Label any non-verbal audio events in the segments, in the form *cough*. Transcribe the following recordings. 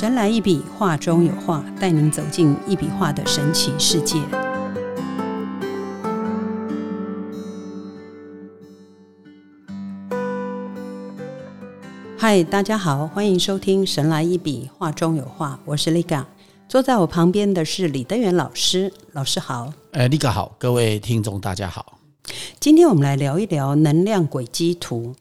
神来一笔，画中有画，带您走进一笔画的神奇世界。嗨，大家好，欢迎收听《神来一笔，画中有画》，我是丽嘎。坐在我旁边的是李登元老师，老师好。呃，丽嘎好，各位听众大家好。今天我们来聊一聊能量轨迹图。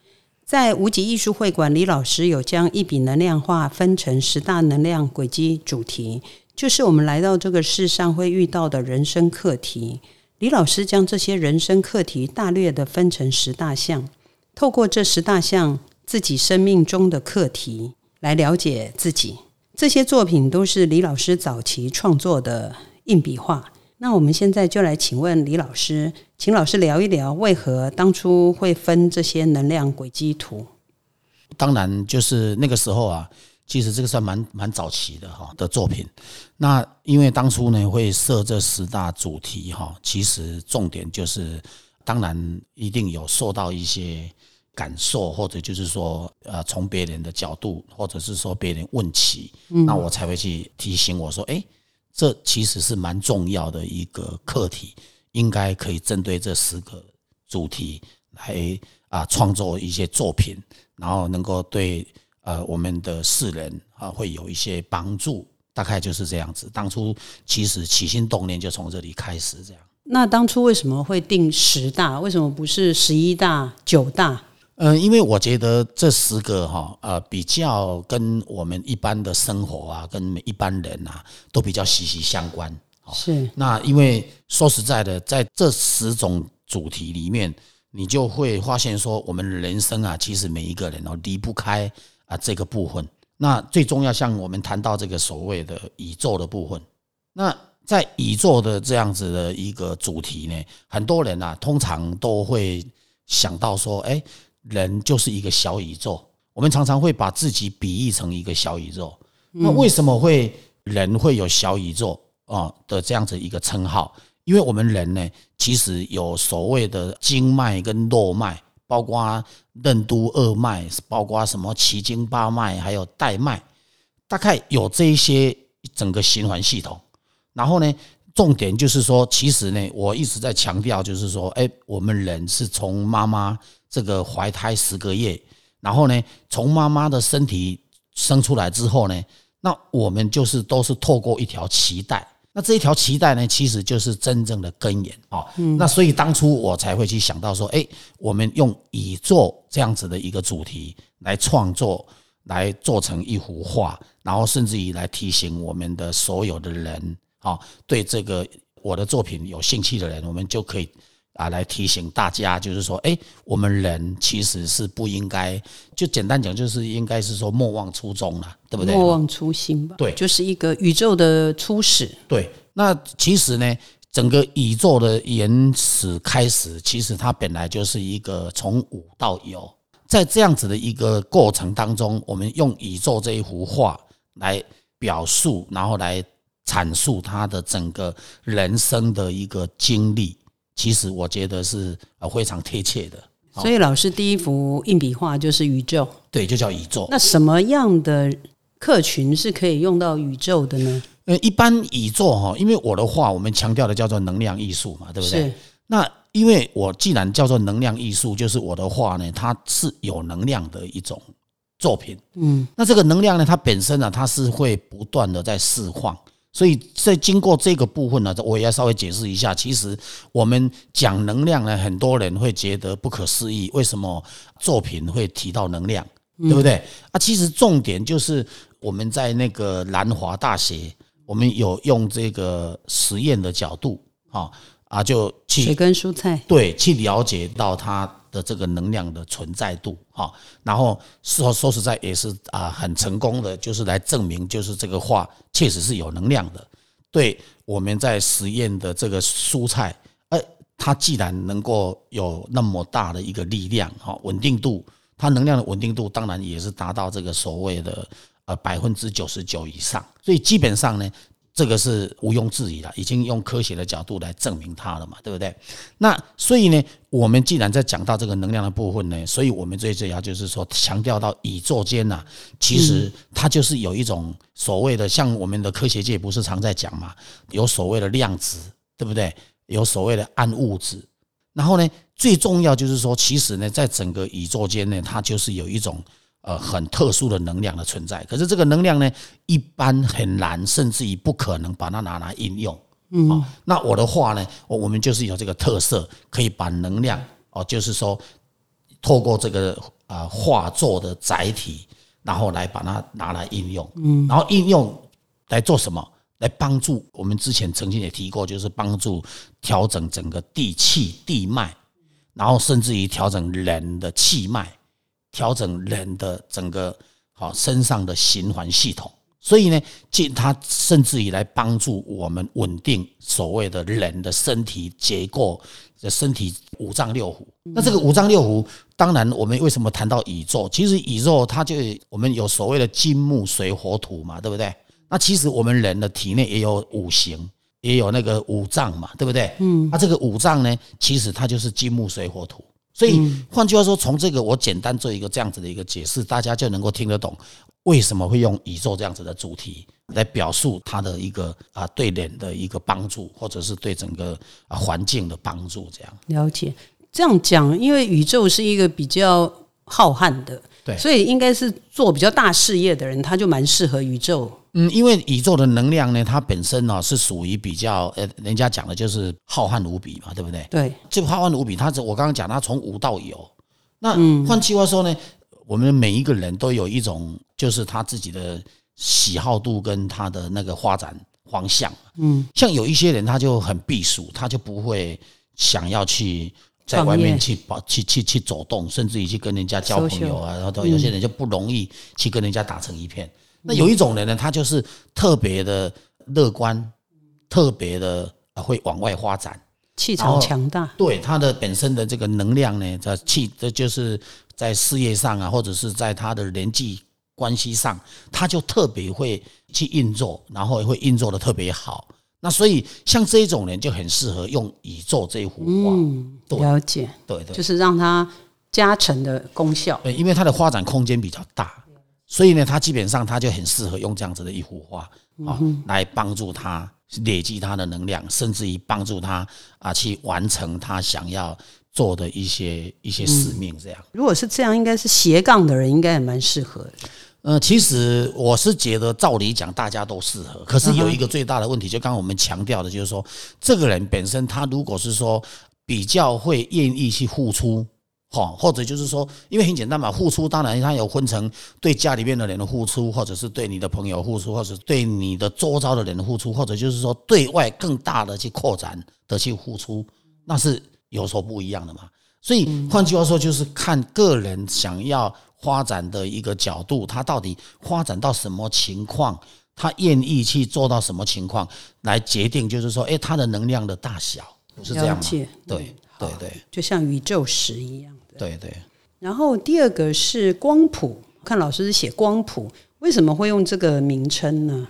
在无极艺术会馆，李老师有将一笔能量画分成十大能量轨迹主题，就是我们来到这个世上会遇到的人生课题。李老师将这些人生课题大略的分成十大项，透过这十大项自己生命中的课题来了解自己。这些作品都是李老师早期创作的硬笔画。那我们现在就来请问李老师，请老师聊一聊为何当初会分这些能量轨迹图。当然，就是那个时候啊，其实这个算蛮蛮早期的哈的作品。那因为当初呢会设这十大主题哈，其实重点就是，当然一定有受到一些感受，或者就是说呃从别人的角度，或者是说别人问起，那我才会去提醒我说，哎。这其实是蛮重要的一个课题，应该可以针对这十个主题来啊创作一些作品，然后能够对呃我们的世人啊会有一些帮助，大概就是这样子。当初其实起心动念就从这里开始，这样。那当初为什么会定十大？为什么不是十一大、九大？嗯，因为我觉得这十个哈，呃，比较跟我们一般的生活啊，跟一般人啊，都比较息息相关。是。那因为说实在的，在这十种主题里面，你就会发现说，我们人生啊，其实每一个人哦，离不开啊这个部分。那最重要，像我们谈到这个所谓的宇宙的部分，那在宇宙的这样子的一个主题呢，很多人啊，通常都会想到说，哎。人就是一个小宇宙，我们常常会把自己比喻成一个小宇宙。那为什么会人会有小宇宙啊的这样子一个称号？因为我们人呢，其实有所谓的经脉跟络脉，包括任督二脉，包括什么奇经八脉，还有带脉，大概有这一些整个循环系统。然后呢，重点就是说，其实呢，我一直在强调，就是说，哎，我们人是从妈妈。这个怀胎十个月，然后呢，从妈妈的身体生出来之后呢，那我们就是都是透过一条脐带，那这一条脐带呢，其实就是真正的根源啊。那所以当初我才会去想到说，哎，我们用宇宙这样子的一个主题来创作，来做成一幅画，然后甚至于来提醒我们的所有的人啊，对这个我的作品有兴趣的人，我们就可以。啊，来提醒大家，就是说，哎，我们人其实是不应该，就简单讲，就是应该是说莫忘初衷了，对不对？莫忘初心吧。对，就是一个宇宙的初始。对，那其实呢，整个宇宙的原始开始，其实它本来就是一个从无到有，在这样子的一个过程当中，我们用宇宙这一幅画来表述，然后来阐述他的整个人生的一个经历。其实我觉得是呃非常贴切的，所以老师第一幅硬笔画就是宇宙，对，就叫宇宙。那什么样的客群是可以用到宇宙的呢？呃，一般宇宙哈，因为我的画我们强调的叫做能量艺术嘛，对不对？那因为我既然叫做能量艺术，就是我的画呢，它是有能量的一种作品。嗯，那这个能量呢，它本身呢，它是会不断的在释放。所以在经过这个部分呢，我也要稍微解释一下。其实我们讲能量呢，很多人会觉得不可思议，为什么作品会提到能量，对不对？啊，其实重点就是我们在那个南华大学，我们有用这个实验的角度啊啊，就去水跟蔬菜对，去了解到它。的这个能量的存在度哈，然后说说实在也是啊很成功的，就是来证明就是这个画确实是有能量的。对我们在实验的这个蔬菜，呃，它既然能够有那么大的一个力量哈，稳定度，它能量的稳定度当然也是达到这个所谓的呃百分之九十九以上。所以基本上呢，这个是毋庸置疑的，已经用科学的角度来证明它了嘛，对不对？那所以呢，我们既然在讲到这个能量的部分呢，所以我们最主要就是说强调到宇宙间呐，其实它就是有一种所谓的，像我们的科学界不是常在讲嘛，有所谓的量子，对不对？有所谓的暗物质，然后呢，最重要就是说，其实呢，在整个宇宙间呢，它就是有一种。呃，很特殊的能量的存在，可是这个能量呢，一般很难，甚至于不可能把它拿来应用。嗯，那我的话呢，我我们就是有这个特色，可以把能量哦，就是说，透过这个啊画作的载体，然后来把它拿来应用。嗯，然后应用来做什么？来帮助我们之前曾经也提过，就是帮助调整整个地气地脉，然后甚至于调整人的气脉。调整人的整个好身上的循环系统，所以呢，进它甚至于来帮助我们稳定所谓的人的身体结构的身体五脏六腑。那这个五脏六腑，当然我们为什么谈到宇宙？其实宇宙它就我们有所谓的金木水火土嘛，对不对？那其实我们人的体内也有五行，也有那个五脏嘛，对不对？嗯，那这个五脏呢，其实它就是金木水火土。所以换句话说，从这个我简单做一个这样子的一个解释，大家就能够听得懂为什么会用宇宙这样子的主题来表述它的一个啊对人的一个帮助，或者是对整个啊环境的帮助。这样了解这样讲，因为宇宙是一个比较浩瀚的，对，所以应该是做比较大事业的人，他就蛮适合宇宙。嗯，因为宇宙的能量呢，它本身呢是属于比较呃，人家讲的就是浩瀚无比嘛，对不对？对，这浩瀚无比，它我刚刚讲，它从无到有。那换句话说呢，我们每一个人都有一种，就是他自己的喜好度跟他的那个发展方向。嗯，像有一些人他就很避暑，他就不会想要去在外面去跑、去去去走动，甚至于去跟人家交朋友啊。然后有些人就不容易去跟人家打成一片。那有一种人呢，他就是特别的乐观，特别的会往外发展，气场强大。对他的本身的这个能量呢，在气，这就是在事业上啊，或者是在他的人际关系上，他就特别会去运作，然后会运作的特别好。那所以像这一种人就很适合用宇宙这一幅画，嗯了解，对对，就是让他加成的功效。对，因为它的发展空间比较大。所以呢，他基本上他就很适合用这样子的一幅画啊，来帮助他累积他的能量，甚至于帮助他啊去完成他想要做的一些一些使命。这样，如果是这样，应该是斜杠的人应该也蛮适合的。呃，其实我是觉得，照理讲大家都适合，可是有一个最大的问题，就刚刚我们强调的，就是说，这个人本身他如果是说比较会愿意去付出。好，或者就是说，因为很简单嘛，付出当然它有分成对家里面的人的付出，或者是对你的朋友付出，或者对你的周遭的人的付出，或者就是说对外更大的去扩展的去付出，那是有所不一样的嘛。所以换句话说，就是看个人想要发展的一个角度，他到底发展到什么情况，他愿意去做到什么情况，来决定就是说，哎，他的能量的大小，是这样吗？对对对，就像宇宙石一样。对对，然后第二个是光谱，看老师是写光谱，为什么会用这个名称呢？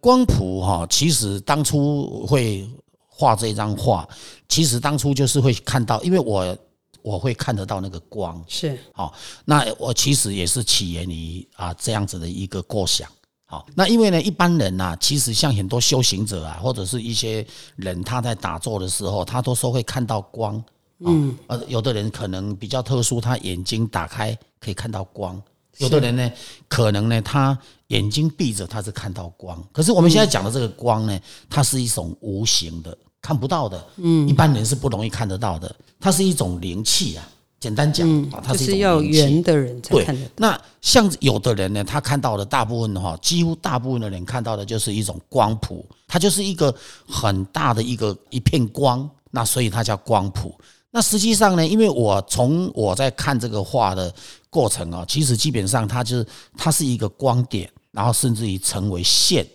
光谱哈，其实当初会画这张画，其实当初就是会看到，因为我我会看得到那个光，是。好，那我其实也是起源于啊这样子的一个构想，好，那因为呢一般人呐，其实像很多修行者啊，或者是一些人他在打坐的时候，他都说会看到光。嗯，呃，有的人可能比较特殊，他眼睛打开可以看到光；有的人呢，可能呢，他眼睛闭着他是看到光。可是我们现在讲的这个光呢，它是一种无形的、看不到的，嗯，一般人是不容易看得到的。它是一种灵气啊，简单讲啊，它是要圆的人才看得到。那像有的人呢，他看到的大部分的话，几乎大部分的人看到的就是一种光谱，它就是一个很大的一个一片光，那所以它叫光谱。那实际上呢，因为我从我在看这个画的过程啊，其实基本上它就是它是一个光点，然后甚至于成为线，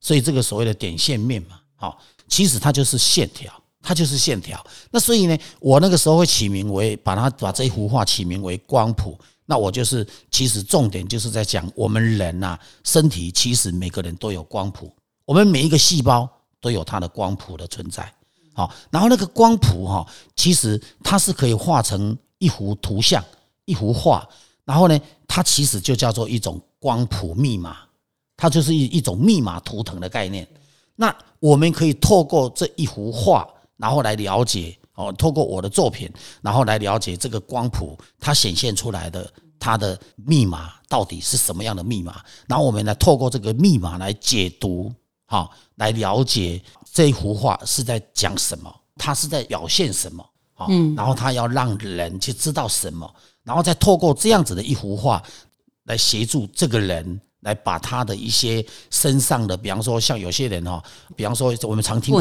所以这个所谓的点线面嘛，好，其实它就是线条，它就是线条。那所以呢，我那个时候会起名为把它把这一幅画起名为光谱。那我就是其实重点就是在讲我们人呐，身体其实每个人都有光谱。我们每一个细胞都有它的光谱的存在。好，然后那个光谱哈，其实它是可以画成一幅图像、一幅画，然后呢，它其实就叫做一种光谱密码，它就是一一种密码图腾的概念。那我们可以透过这一幅画，然后来了解哦，透过我的作品，然后来了解这个光谱它显现出来的它的密码到底是什么样的密码，然后我们来透过这个密码来解读，好，来了解。这一幅画是在讲什么？它是在表现什么？好，然后他要让人去知道什么，然后再透过这样子的一幅画来协助这个人，来把他的一些身上的，比方说像有些人哈，比方说我们常听过，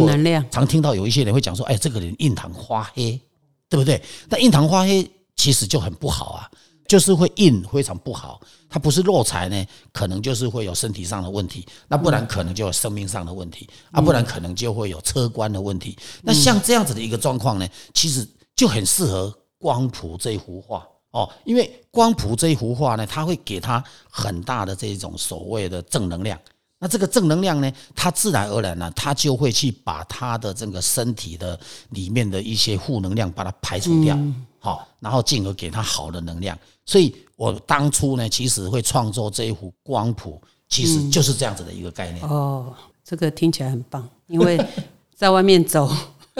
常听到有一些人会讲说，哎，这个人印堂发黑，对不对？那印堂发黑其实就很不好啊。就是会硬非常不好，它不是弱财呢，可能就是会有身体上的问题，那不然可能就有生命上的问题啊，不然可能就会有车关的问题。那像这样子的一个状况呢，其实就很适合光谱这一幅画哦，因为光谱这一幅画呢，它会给他很大的这种所谓的正能量。那这个正能量呢，它自然而然呢，它就会去把它的这个身体的里面的一些负能量把它排除掉。好，然后进而给它好的能量，所以我当初呢，其实会创作这一幅光谱，其实就是这样子的一个概念。哦，这个听起来很棒，因为在外面走。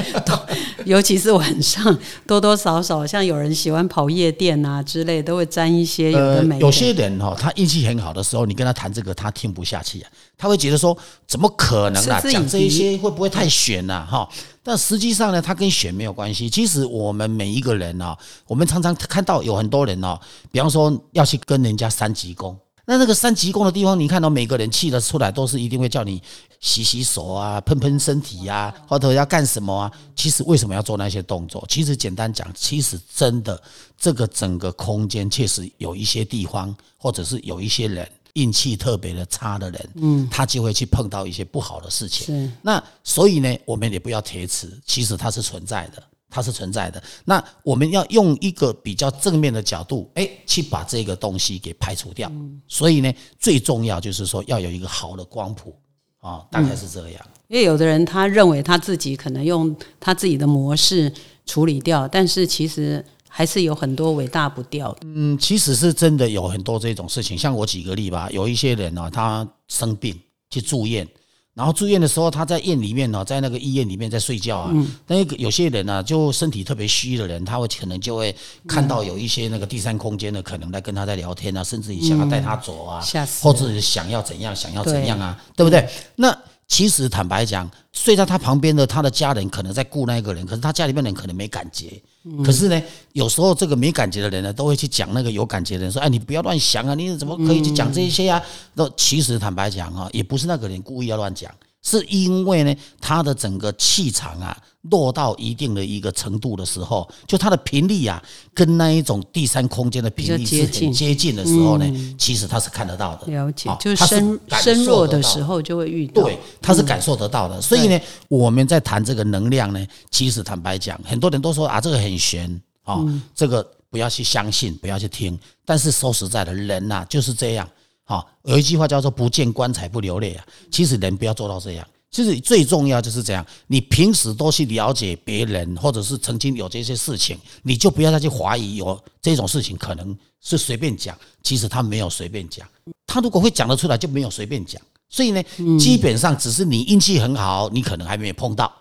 *laughs* 尤其是晚上，多多少少像有人喜欢跑夜店啊之类，都会沾一些有的没。有些人哈，他运气很好的时候，你跟他谈这个，他听不下去啊，他会觉得说，怎么可能啊？讲这一些会不会太玄了哈？但实际上呢，他跟玄没有关系。其实我们每一个人啊，我们常常看到有很多人哦，比方说要去跟人家三级工。那那个三级宫的地方，你看到每个人气的出来，都是一定会叫你洗洗手啊、喷喷身体呀，或者要干什么啊？其实为什么要做那些动作？其实简单讲，其实真的这个整个空间确实有一些地方，或者是有一些人运气特别的差的人，嗯，他就会去碰到一些不好的事情。是那所以呢，我们也不要铁齿，其实它是存在的。它是存在的，那我们要用一个比较正面的角度，哎，去把这个东西给排除掉。所以呢，最重要就是说要有一个好的光谱啊，大概是这样。因为有的人他认为他自己可能用他自己的模式处理掉，但是其实还是有很多伟大不掉的。嗯，其实是真的有很多这种事情。像我举个例吧，有一些人呢，他生病去住院。然后住院的时候，他在院里面呢，在那个医院里面在睡觉啊。那有些人呢，就身体特别虚的人，他会可能就会看到有一些那个第三空间的，可能在跟他在聊天啊，甚至于想要带他走啊，或者想要怎样，想要怎样啊，对不对？那其实坦白讲，睡在他旁边的他的家人可能在顾那一个人，可是他家里面人可能没感觉。可是呢，有时候这个没感觉的人呢，都会去讲那个有感觉的人，说：“哎，你不要乱想啊，你怎么可以去讲这些啊？”那其实坦白讲啊，也不是那个人故意要乱讲。是因为呢，他的整个气场啊，落到一定的一个程度的时候，就它的频率啊，跟那一种第三空间的频率是很接近的时候呢，其实他是看得到的。了解，就是深深弱的时候就会遇到。对，他是感受得到的。所以呢，我们在谈这个能量呢，其实坦白讲，很多人都说啊，这个很玄啊，这个不要去相信，不要去听。但是说实在的，人呐就是这样。好，有一句话叫做“不见棺材不流泪”啊。其实人不要做到这样，其实最重要就是这样。你平时多去了解别人，或者是曾经有这些事情，你就不要再去怀疑有这种事情可能是随便讲。其实他没有随便讲，他如果会讲得出来，就没有随便讲。所以呢，基本上只是你运气很好，你可能还没有碰到。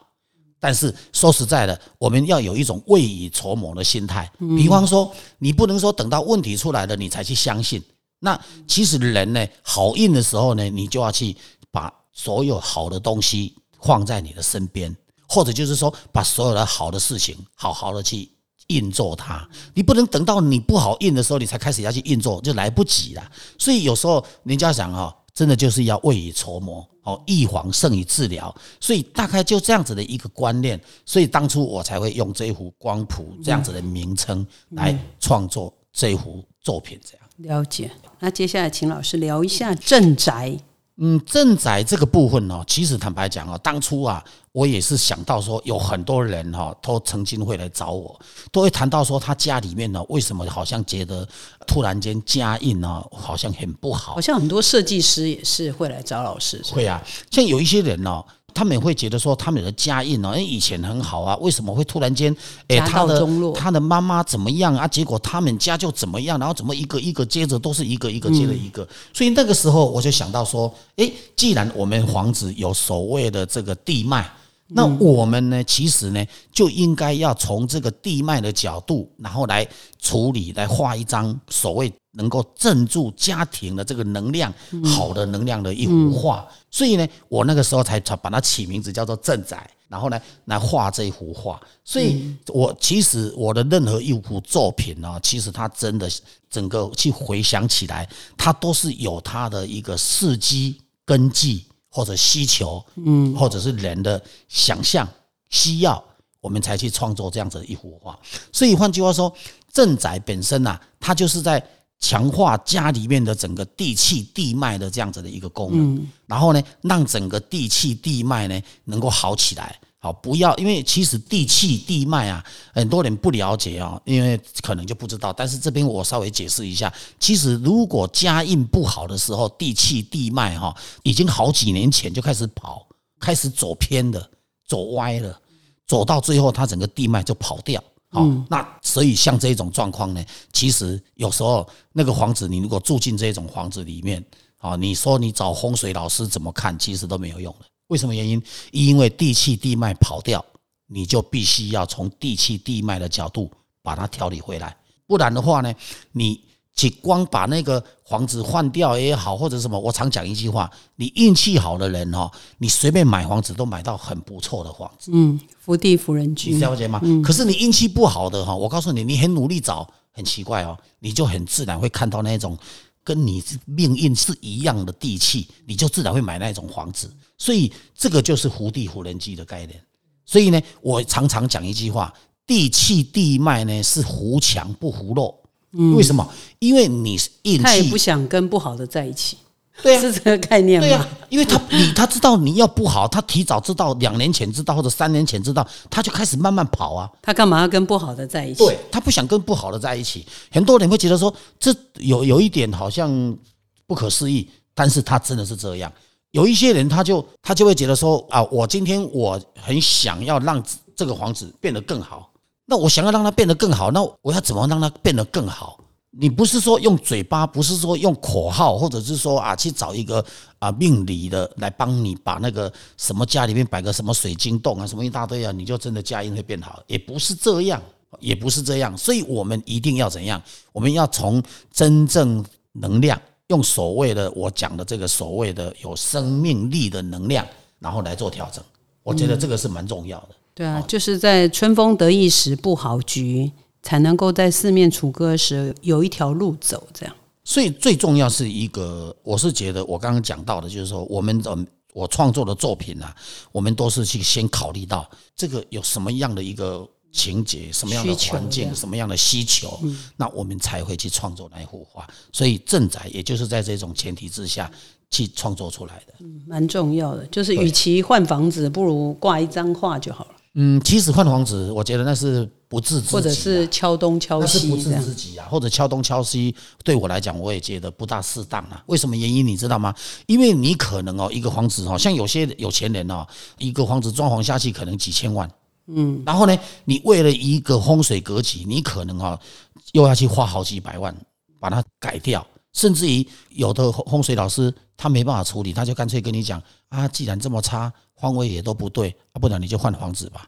但是说实在的，我们要有一种未雨绸缪的心态。比方说，你不能说等到问题出来了你才去相信。那其实人呢，好运的时候呢，你就要去把所有好的东西放在你的身边，或者就是说，把所有的好的事情好好的去运作它。你不能等到你不好运的时候，你才开始要去运作，就来不及了。所以有时候人家讲哈，真的就是要未雨绸缪，哦，预防胜于治疗。所以大概就这样子的一个观念，所以当初我才会用这一幅光谱这样子的名称来创作这幅作品，这样。了解，那接下来请老师聊一下镇宅。嗯，镇宅这个部分呢，其实坦白讲哦，当初啊，我也是想到说，有很多人哈，都曾经会来找我，都会谈到说，他家里面呢，为什么好像觉得突然间家印呢，好像很不好。好。像很多设计师也是会来找老师，是会啊，像有一些人呢、他们也会觉得说，他们的家印呢，哎，以前很好啊，为什么会突然间，哎，家他的他的妈妈怎么样啊？结果他们家就怎么样，然后怎么一个一个接着都是一个一个接着一个，所以那个时候我就想到说，哎，既然我们房子有所谓的这个地脉。那我们呢？其实呢，就应该要从这个地脉的角度，然后来处理，来画一张所谓能够镇住家庭的这个能量好的能量的一幅画。所以呢，我那个时候才才把它起名字叫做镇宅，然后呢来画这一幅画。所以我其实我的任何一幅作品呢，其实它真的整个去回想起来，它都是有它的一个事迹根基。或者需求，嗯，或者是人的想象需要，我们才去创作这样子的一幅画。所以换句话说，镇宅本身呐、它就是在强化家里面的整个地气地脉的这样子的一个功能，然后呢，让整个地气地脉呢能够好起来。好，不要，因为其实地气地脉啊，很多人不了解哦，因为可能就不知道。但是这边我稍微解释一下，其实如果家印不好的时候，地气地脉哈，已经好几年前就开始跑，开始走偏了，走歪了，走到最后，它整个地脉就跑掉。好，那所以像这种状况呢，其实有时候那个房子，你如果住进这种房子里面，啊，你说你找风水老师怎么看，其实都没有用的。为什么原因？因为地气地脉跑掉，你就必须要从地气地脉的角度把它调理回来，不然的话呢，你只光把那个房子换掉也好，或者什么，我常讲一句话：你运气好的人哦，你随便买房子都买到很不错的房子。嗯，福地福人居你居，了解吗？可是你运气不好的哈，我告诉你，你很努力找，很奇怪哦，你就很自然会看到那种跟你命运是一样的地气，你就自然会买那种房子。所以这个就是福地福人居的概念。所以呢，我常常讲一句话：地气地脉呢是扶强不扶弱。为什么？因为你运气他也不想跟不好的在一起，对啊是这个概念吗？对呀、因为他你他知道你要不好，他提早知道，两年前知道或者三年前知道，他就开始慢慢跑啊。他干嘛要跟不好的在一起？对他不想跟不好的在一起，很多人会觉得说这有有一点好像不可思议，但是他真的是这样。有一些人他就他就会觉得说啊，我今天我很想要让这个房子变得更好，那我想要让它变得更好，那我要怎么让它变得更好？你不是说用嘴巴，不是说用口号，或者是说啊去找一个啊命理的来帮你把那个什么家里面摆个什么水晶洞啊，什么一大堆啊，你就真的家运会变好，也不是这样，也不是这样。所以我们一定要怎样？我们要从真正能量，用所谓的我讲的这个所谓的有生命力的能量，然后来做调整。我觉得这个是蛮重要的。对啊，就是在春风得意时布好局，才能够在四面楚歌时有一条路走。这样，所以最重要是一个，我是觉得我刚刚讲到的，就是说我们的我创作的作品啊，我们都是去先考虑到这个有什么样的一个情节，什么样的环境，什么样的需求，那我们才会去创作那一幅画。所以正宅也就是在这种前提之下去创作出来的。蛮重要的。就是与其换房子，不如挂一张画就好了，嗯，其实换房子，我觉得那是不自知己啊，或者是敲东敲那是不自西这样。知己啊，或者敲东敲西，对我来讲，我也觉得不大适当啊。为什么原因你知道吗？因为你可能哦，一个房子哦，像有些有钱人哦，一个房子装潢下去可能几千万，嗯，然后呢，你为了一个风水格局，你可能哦又要去花好几百万把它改掉，甚至于有的风水老师他没办法处理，他就干脆跟你讲啊，既然这么差，方位也都不对，啊，不然你就换房子吧。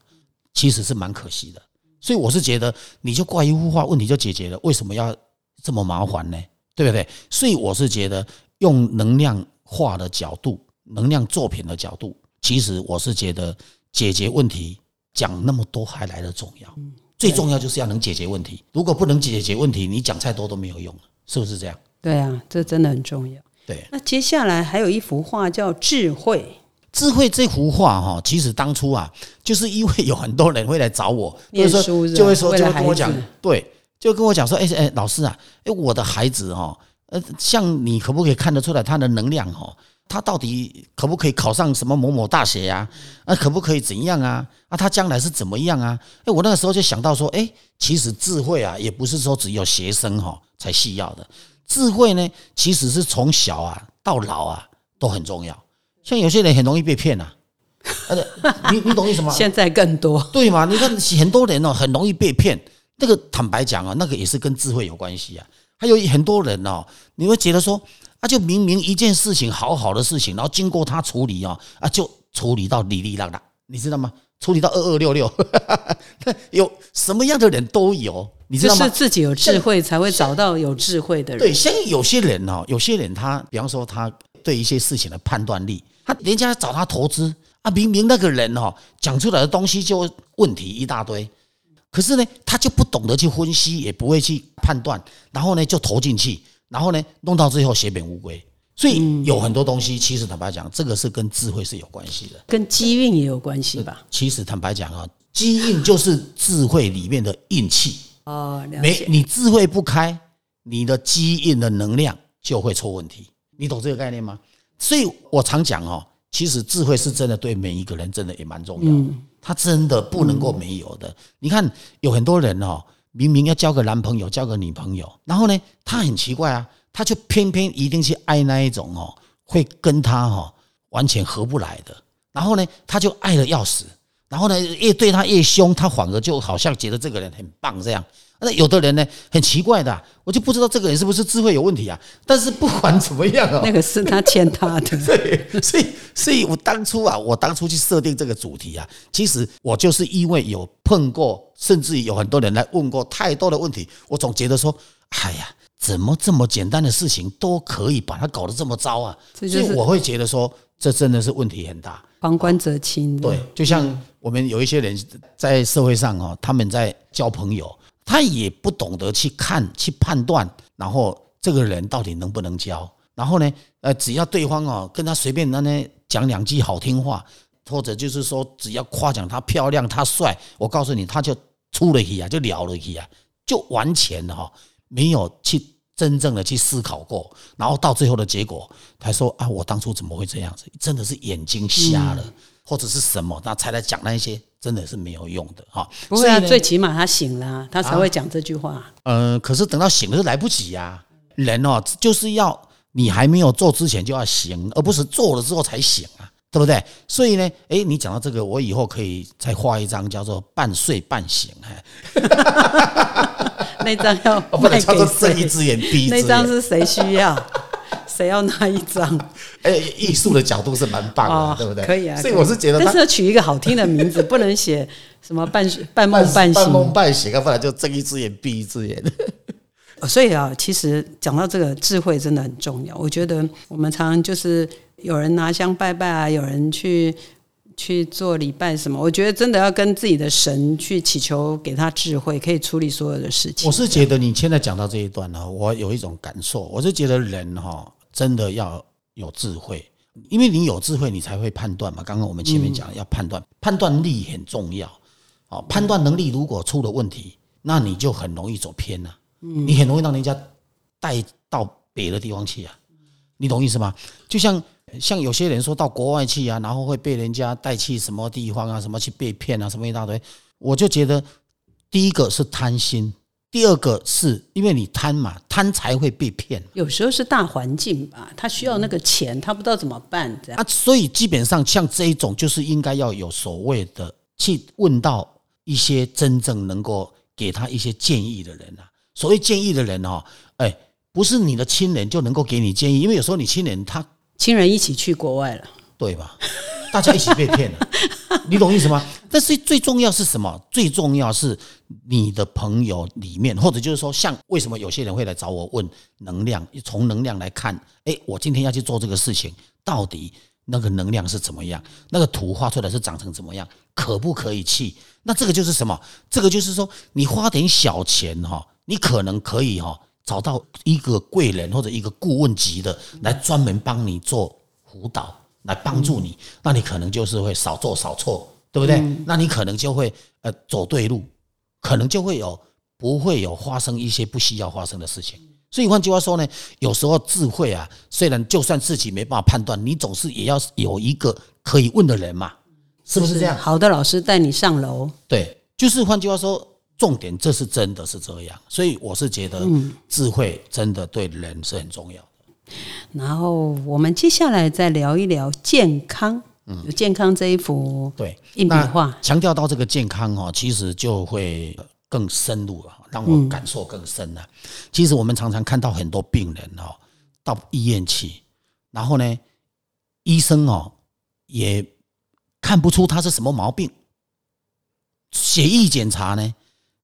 其实是蛮可惜的。所以我是觉得，你就挂一幅画，问题就解决了。为什么要这么麻烦呢？对不对？所以我是觉得，用能量画的角度、能量作品的角度，其实我是觉得解决问题讲那么多还来得重要。最重要就是要能解决问题。如果不能解决问题，你讲再多都没有用了，是不是这样？对啊，这真的很重要。对。那接下来还有一幅画叫《智慧智慧这幅画哈，其实当初啊，就是因为有很多人会来找我，*laughs* 念就是说就会说就会跟我讲对，就跟我讲说，哎哎，老师啊，哎，我的孩子哈，呃，像你可不可以看得出来他的能量哈？他到底可不可以考上什么某某大学呀？啊，可不可以怎样啊？啊，他将来是怎么样啊？哎，我那个时候就想到说，哎，其实智慧啊，也不是说只有学生哈才需要的，智慧呢，其实是从小啊到老啊都很重要。像有些人很容易被骗呐，你你懂意思吗？现在更多对嘛？你看很多人哦，很容易被骗。那个坦白讲啊，那个也是跟智慧有关系啊。还有很多人哦，你会觉得说。啊，就明明一件事情好好的事情，然后经过他处理哦，啊，就处理到哩哩啦啦，你知道吗？处理到二二六六，*laughs* 有什么样的人都有，你知道吗？是自己有智慧才会找到有智慧的人。对，像有些人哦，有些人他，比方说他对一些事情的判断力，他人家找他投资啊，明明那个人哦讲出来的东西就问题一大堆，可是呢，他就不懂得去分析，也不会去判断，然后呢就投进去。然后呢，弄到最后血本无归，所以有很多东西，其实坦白讲，这个是跟智慧是有关系的，跟机运也有关系吧。其实坦白讲啊，机运就是智慧里面的运气哦。没你智慧不开，你的机运的能量就会出问题。你懂这个概念吗？所以我常讲哦，其实智慧是真的对每一个人真的也蛮重要的，他真的不能够没有的。你看有很多人哦。明明要交个男朋友，交个女朋友，然后呢，他很奇怪啊，他就偏偏一定去爱那一种哦，会跟他哈完全合不来的，然后呢，他就爱的要死，然后呢，越对他越凶，他反而就好像觉得这个人很棒这样。那有的人呢，很奇怪的，我就不知道这个人是不是智慧有问题啊。但是不管怎么样啊，*laughs* 那个是他欠他的。*laughs* 对，所以，所以我当初啊，我当初去设定这个主题啊，其实我就是因为有碰过，甚至有很多人来问过太多的问题，我总觉得说，哎呀，怎么这么简单的事情都可以把它搞得这么糟啊？所以我会觉得说，这真的是问题很大。旁观者清。对，就像我们有一些人在社会上哦，他们在交朋友。他也不懂得去看、去判断，然后这个人到底能不能交？然后呢，呃，只要对方哦跟他随便那呢讲两句好听话，或者就是说只要夸奖他漂亮、他帅，我告诉你，他就出了去啊，就了了去啊，就完全哈没有去真正的去思考过，然后到最后的结果，他说啊，我当初怎么会这样子？真的是眼睛瞎了，或者是什么？那才来讲那些。真的是没有用的哈，不会啊，最起码他醒了，他才会讲这句话。嗯，可是等到醒了是来不及呀。人哦，就是要你还没有做之前就要醒，而不是做了之后才醒啊，对不对？所以呢，哎，你讲到这个，我以后可以再画一张叫做半睡半醒，*laughs* *laughs* 那张要不能叫做睁一只眼闭一只眼，那张是谁需要？*laughs* 谁要那一张？*laughs* 哎，艺术的角度是蛮棒的，对不对？可以啊。所以我是觉得，但是要取一个好听的名字，不能写什么半半梦半醒。半梦半醒，要不然就睁一只眼闭一只眼。所以啊，其实讲到这个智慧真的很重要。我觉得我们常常就是有人拿香拜拜啊，有人去去做礼拜什么。我觉得真的要跟自己的神去祈求，给他智慧，可以处理所有的事情。我是觉得你现在讲到这一段呢，我有一种感受，我是觉得人哈。真的要有智慧，因为你有智慧，你才会判断嘛。刚刚我们前面讲要判断，判断力很重要。哦，判断能力如果出了问题，那你就很容易走偏了。你很容易让人家带到别的地方去啊。你懂意思吗？就像像有些人说到国外去啊，然后会被人家带去什么地方啊，什么去被骗啊，什么一大堆。我就觉得第一个是贪心。第二个是因为你贪嘛，贪才会被骗。有时候是大环境吧，他需要那个钱，他不知道怎么办，这样啊。所以基本上像这一种，就是应该要有所谓的去问到一些真正能够给他一些建议的人啊。所谓建议的人哦，哎，不是你的亲人就能够给你建议，因为有时候你亲人他亲人一起去国外了，对吧？大家一起被骗了，*laughs* 你懂意思吗？但是最重要是什么？最重要是你的朋友里面，或者就是说，像为什么有些人会来找我问能量？从能量来看，哎，我今天要去做这个事情，到底那个能量是怎么样？那个图画出来是长成怎么样？可不可以去？那这个就是什么？这个就是说，你花点小钱哈，你可能可以哈找到一个贵人或者一个顾问级的来专门帮你做辅导。来帮助你，那你可能就是会少做少错，对不对？那你可能就会呃走对路，可能就会有不会有发生一些不需要发生的事情。所以换句话说呢，有时候智慧啊，虽然就算自己没办法判断，你总是也要有一个可以问的人嘛，是不是这样？好的老师带你上楼，对，就是换句话说，重点这是真的是这样，所以我是觉得智慧真的对人是很重要的。然后我们接下来再聊一聊健康，嗯，健康这一幅对硬笔画，强调到这个健康哦，其实就会更深入了，让我感受更深了。其实我们常常看到很多病人哦，到医院去，然后呢，医生哦也看不出他是什么毛病，血液检查呢，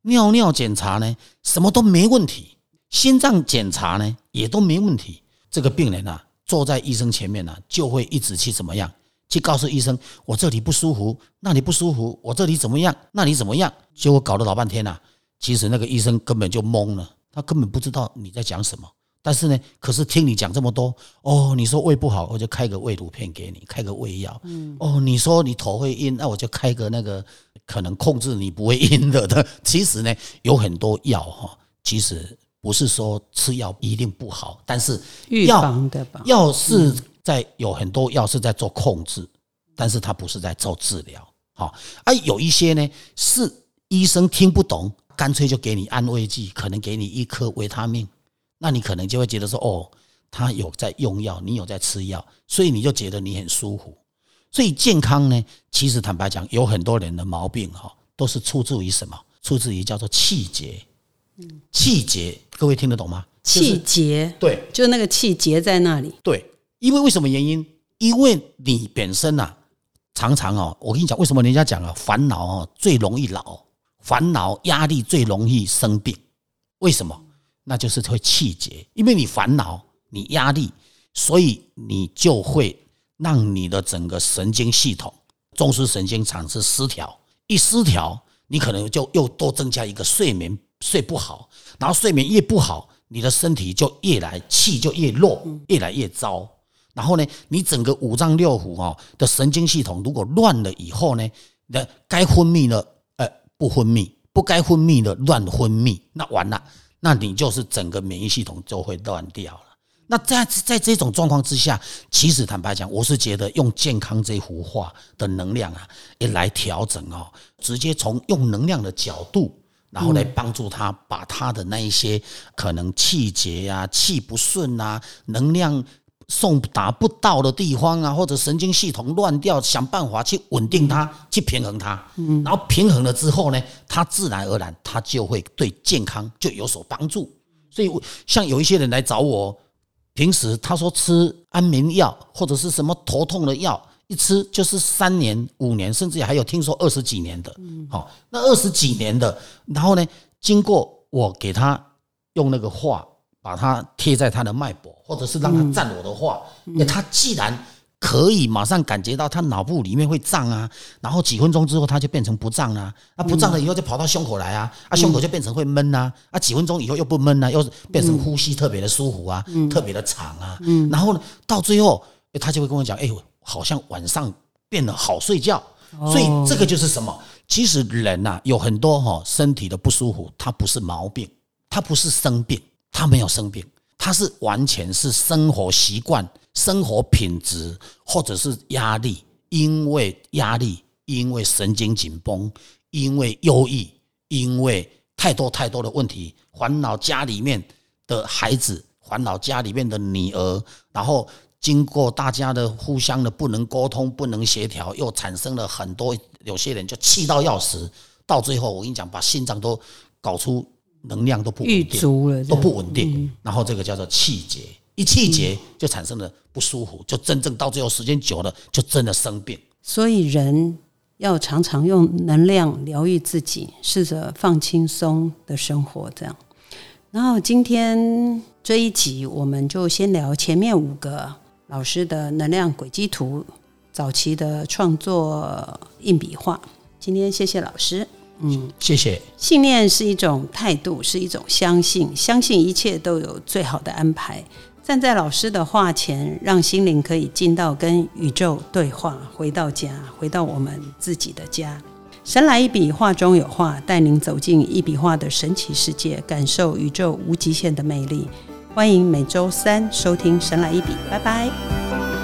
尿尿检查呢，什么都没问题，心脏检查呢也都没问题。这个病人啊，坐在医生前面呢，就会一直去怎么样？去告诉医生，我这里不舒服，那里不舒服，我这里怎么样？那里怎么样？结果搞了老半天呐，其实那个医生根本就懵了，他根本不知道你在讲什么。但是呢，可是听你讲这么多，哦，你说胃不好，我就开个胃乳片给你，开个胃药。嗯，哦，你说你头会晕，那我就开个那个可能控制你不会晕的的。*laughs* 其实呢，有很多药哈，其实。不是说吃药一定不好，但是预防的吧？药是在有很多药是在做控制，但是它不是在做治疗。好，啊有一些呢是医生听不懂，干脆就给你安慰剂，可能给你一颗维他命，那你可能就会觉得说，哦，他有在用药，你有在吃药，所以你就觉得你很舒服。所以健康呢，其实坦白讲，有很多人的毛病哈，都是出自于什么？出自于叫做气节。气节，各位听得懂吗？气节，对，就那个气节在那里。对，因为为什么原因？因为你本身呐，常常哦，我跟你讲，为什么人家讲啊，烦恼哦最容易老，烦恼压力最容易生病。为什么？那就是会气结，因为你烦恼，你压力，所以你就会让你的整个神经系统，中枢神经产生失调。一失调，你可能就又多增加一个睡眠。睡不好，然后睡眠越不好，你的身体就越来气就越弱，越来越糟。然后呢，你整个五脏六腑哦的神经系统如果乱了以后呢，那该分泌的呃不分泌，不该分泌的乱分泌，那完了，那你就是整个免疫系统就会乱掉了。那在在这种状况之下，其实坦白讲，我是觉得用健康这幅画的能量啊，也来调整哦，直接从用能量的角度。然后来帮助他把他的那一些可能气结呀、气不顺啊、能量送达不到的地方啊，或者神经系统乱掉，想办法去稳定它、去平衡它。嗯，然后平衡了之后呢，它自然而然它就会对健康就有所帮助。所以像有一些人来找我，平时他说吃安眠药或者是什么头痛的药。一吃就是三年、五年，甚至还有听说二十几年的。嗯好，那二十几年的，然后呢，经过我给他用那个画，把它贴在他的脉搏，或者是让他站我的话，那他既然可以马上感觉到他脑部里面会胀啊，然后几分钟之后他就变成不胀了，啊不胀了以后就跑到胸口来啊，啊胸口就变成会闷呐，啊几分钟以后又不闷了，又变成呼吸特别的舒服啊，特别的长啊，然后呢到最后他就会跟我讲，哎呦。好像晚上变得好睡觉，所以这个就是什么？其实人呐有很多哈身体的不舒服，它不是毛病，它不是生病，他没有生病，他是完全是生活习惯、生活品质或者是压力，因为压力，因为神经紧绷，因为忧郁，因为太多太多的问题，烦恼家里面的孩子，烦恼家里面的女儿，然后。经过大家的互相的不能沟通、不能协调，又产生了很多有些人就气到要死，到最后我跟你讲，把心脏都搞出能量都不稳定，都不稳定，然后这个叫做气结，一气结就产生了不舒服，就真正到最后时间久了，就真的生病。所以人要常常用能量疗愈自己，试着放轻松的生活，这样。然后今天这一集我们就先聊前面五个。老师的能量轨迹图，早期的创作硬笔画。今天谢谢老师，嗯，谢谢。信念是一种态度，是一种相信，相信一切都有最好的安排。站在老师的画前，让心灵可以进到跟宇宙对话，回到家，回到我们自己的家。神来一笔，画中有画，带您走进一笔画的神奇世界，感受宇宙无极限的魅力。欢迎每周三收听《神来一笔》，拜拜。